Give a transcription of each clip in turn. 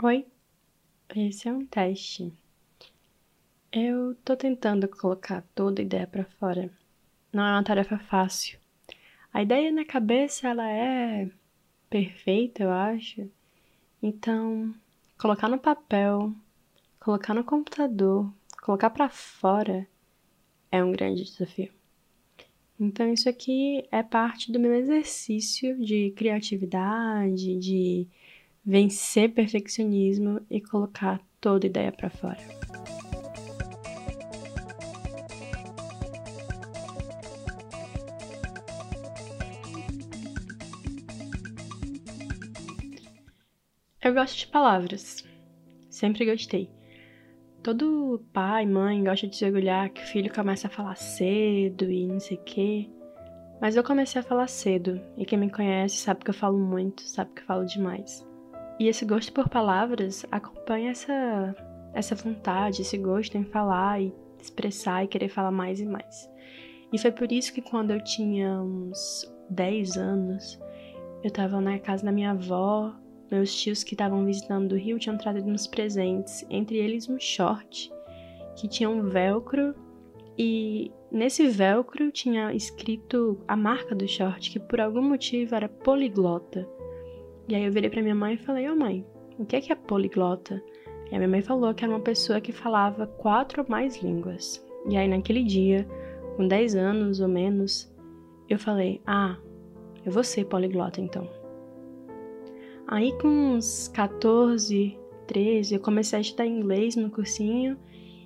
Oi, esse é um teste. Eu tô tentando colocar toda a ideia para fora. Não é uma tarefa fácil. A ideia na cabeça ela é perfeita, eu acho. Então, colocar no papel, colocar no computador, colocar para fora é um grande desafio. Então, isso aqui é parte do meu exercício de criatividade, de vencer perfeccionismo e colocar toda ideia para fora. Eu gosto de palavras. Sempre gostei. Todo pai, mãe gosta de se orgulhar que o filho começa a falar cedo e não sei o quê. Mas eu comecei a falar cedo, e quem me conhece sabe que eu falo muito, sabe que eu falo demais. E esse gosto por palavras acompanha essa, essa vontade, esse gosto em falar e expressar e querer falar mais e mais. E foi por isso que quando eu tinha uns 10 anos, eu tava na casa da minha avó, meus tios que estavam visitando do Rio tinham trazido uns presentes, entre eles um short que tinha um velcro e nesse velcro tinha escrito a marca do short, que por algum motivo era poliglota. E aí eu virei para minha mãe e falei: "Ô oh, mãe, o que é que é poliglota?" E a minha mãe falou que era uma pessoa que falava quatro ou mais línguas. E aí naquele dia, com 10 anos ou menos, eu falei: "Ah, eu vou ser poliglota então". Aí com uns 14, 13, eu comecei a estudar inglês no cursinho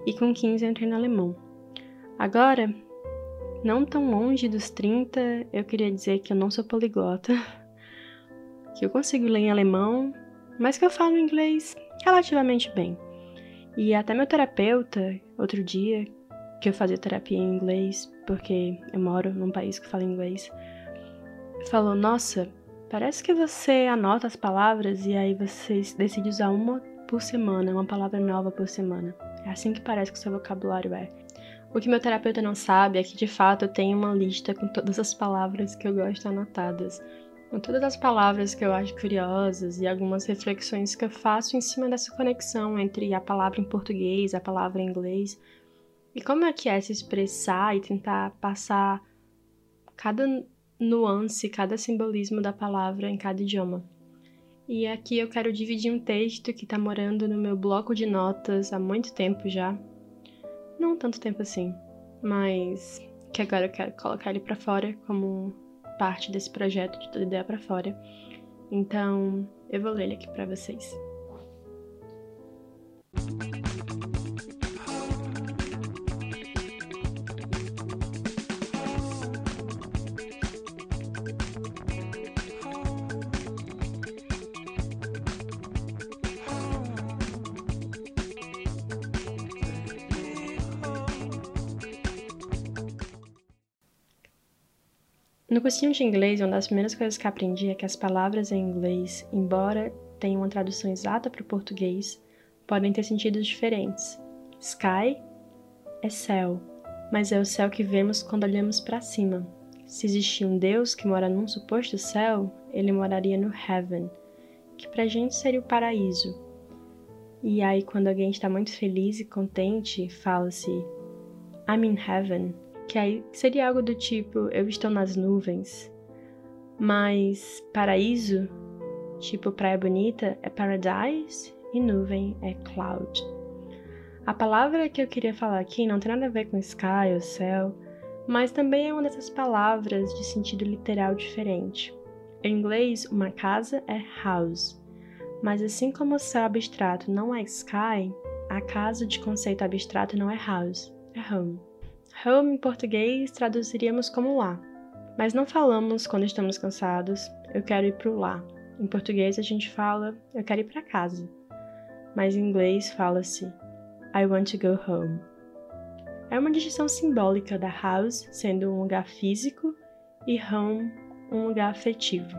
e com 15 entrei no alemão. Agora, não tão longe dos 30, eu queria dizer que eu não sou poliglota, que eu consigo ler em alemão, mas que eu falo inglês relativamente bem. E até meu terapeuta, outro dia, que eu fazia terapia em inglês, porque eu moro num país que fala inglês, falou: Nossa, parece que você anota as palavras e aí você decide usar uma por semana, uma palavra nova por semana. É assim que parece que o seu vocabulário é. O que meu terapeuta não sabe é que de fato eu tenho uma lista com todas as palavras que eu gosto anotadas com todas as palavras que eu acho curiosas e algumas reflexões que eu faço em cima dessa conexão entre a palavra em português, a palavra em inglês, e como é que é se expressar e tentar passar cada nuance, cada simbolismo da palavra em cada idioma. E aqui eu quero dividir um texto que está morando no meu bloco de notas há muito tempo já. Não tanto tempo assim, mas que agora eu quero colocar ele para fora como parte desse projeto de toda ideia para fora. Então, eu vou ler ele aqui para vocês. No cursinho de inglês, uma das primeiras coisas que aprendi é que as palavras em inglês, embora tenham uma tradução exata para o português, podem ter sentidos diferentes. Sky é céu, mas é o céu que vemos quando olhamos para cima. Se existia um Deus que mora num suposto céu, ele moraria no heaven, que pra gente seria o paraíso. E aí, quando alguém está muito feliz e contente, fala-se I'm in heaven, que aí seria algo do tipo eu estou nas nuvens. Mas paraíso, tipo praia bonita, é paradise e nuvem é cloud. A palavra que eu queria falar aqui não tem nada a ver com sky ou céu, mas também é uma dessas palavras de sentido literal diferente. Em inglês, uma casa é house, mas assim como o céu abstrato não é sky, a casa de conceito abstrato não é house, é home. Home em português traduziríamos como lá, mas não falamos quando estamos cansados, eu quero ir pro lá. Em português a gente fala eu quero ir para casa, mas em inglês fala-se I want to go home. É uma distinção simbólica da house sendo um lugar físico e home um lugar afetivo.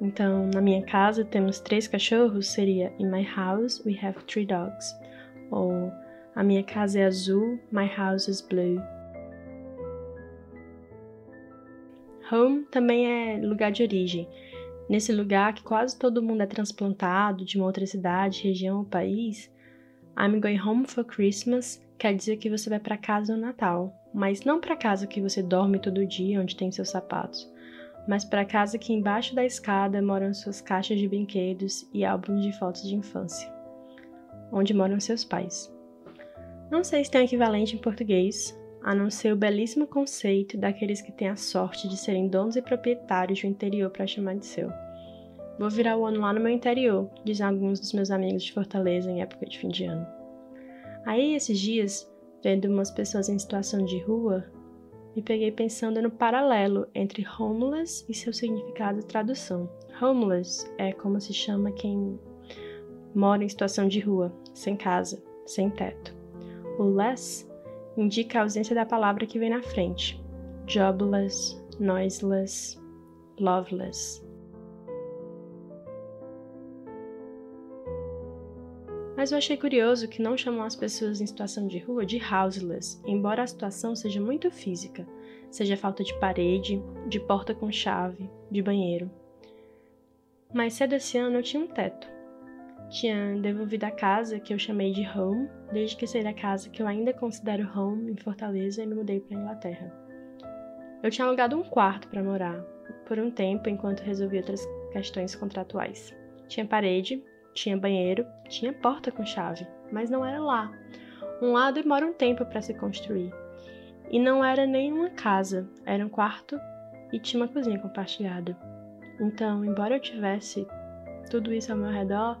Então, na minha casa temos três cachorros, seria In my house we have three dogs. Ou a minha casa é azul, my house is blue. Home também é lugar de origem. Nesse lugar que quase todo mundo é transplantado de uma outra cidade, região ou país, I'm going home for Christmas quer dizer que você vai para casa no Natal, mas não para casa que você dorme todo dia, onde tem seus sapatos, mas para casa que embaixo da escada moram suas caixas de brinquedos e álbuns de fotos de infância, onde moram seus pais. Não sei se tem equivalente em português, a não ser o belíssimo conceito daqueles que têm a sorte de serem donos e proprietários um interior para chamar de seu. Vou virar o ano lá no meu interior, dizem alguns dos meus amigos de Fortaleza em época de fim de ano. Aí, esses dias, vendo umas pessoas em situação de rua, me peguei pensando no paralelo entre homeless e seu significado de tradução. Homeless é como se chama quem mora em situação de rua, sem casa, sem teto. O less indica a ausência da palavra que vem na frente. Jobless, noiseless, loveless. Mas eu achei curioso que não chamam as pessoas em situação de rua de houseless, embora a situação seja muito física, seja falta de parede, de porta com chave, de banheiro. Mas cedo esse ano eu tinha um teto. Tinha devolvido a casa que eu chamei de home, desde que saí da casa que eu ainda considero home em Fortaleza e me mudei para Inglaterra. Eu tinha alugado um quarto para morar, por um tempo enquanto resolvi outras questões contratuais. Tinha parede, tinha banheiro, tinha porta com chave, mas não era lá. Um lá demora um tempo para se construir. E não era nem uma casa, era um quarto e tinha uma cozinha compartilhada. Então, embora eu tivesse tudo isso ao meu redor,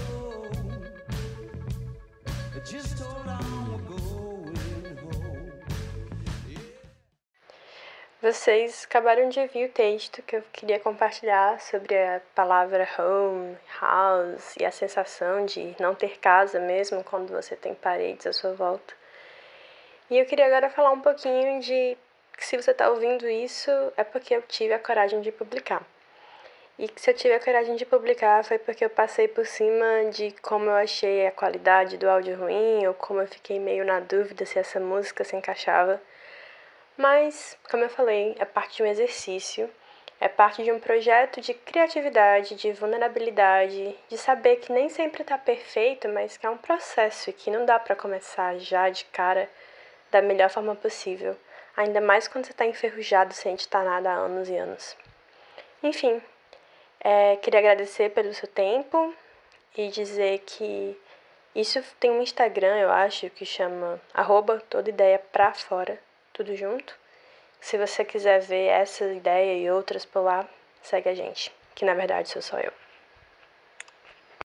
Vocês acabaram de ouvir o texto que eu queria compartilhar sobre a palavra home, house e a sensação de não ter casa mesmo quando você tem paredes à sua volta. E eu queria agora falar um pouquinho de que se você está ouvindo isso é porque eu tive a coragem de publicar. E que se eu tive a coragem de publicar foi porque eu passei por cima de como eu achei a qualidade do áudio ruim ou como eu fiquei meio na dúvida se essa música se encaixava. Mas, como eu falei, é parte de um exercício, é parte de um projeto de criatividade, de vulnerabilidade, de saber que nem sempre está perfeito, mas que é um processo e que não dá para começar já de cara da melhor forma possível, ainda mais quando você está enferrujado sem editar nada há anos e anos. Enfim, é, queria agradecer pelo seu tempo e dizer que isso tem um Instagram, eu acho, que chama arroba toda ideia pra fora, tudo junto. Se você quiser ver essa ideia e outras por lá, segue a gente, que na verdade sou só eu.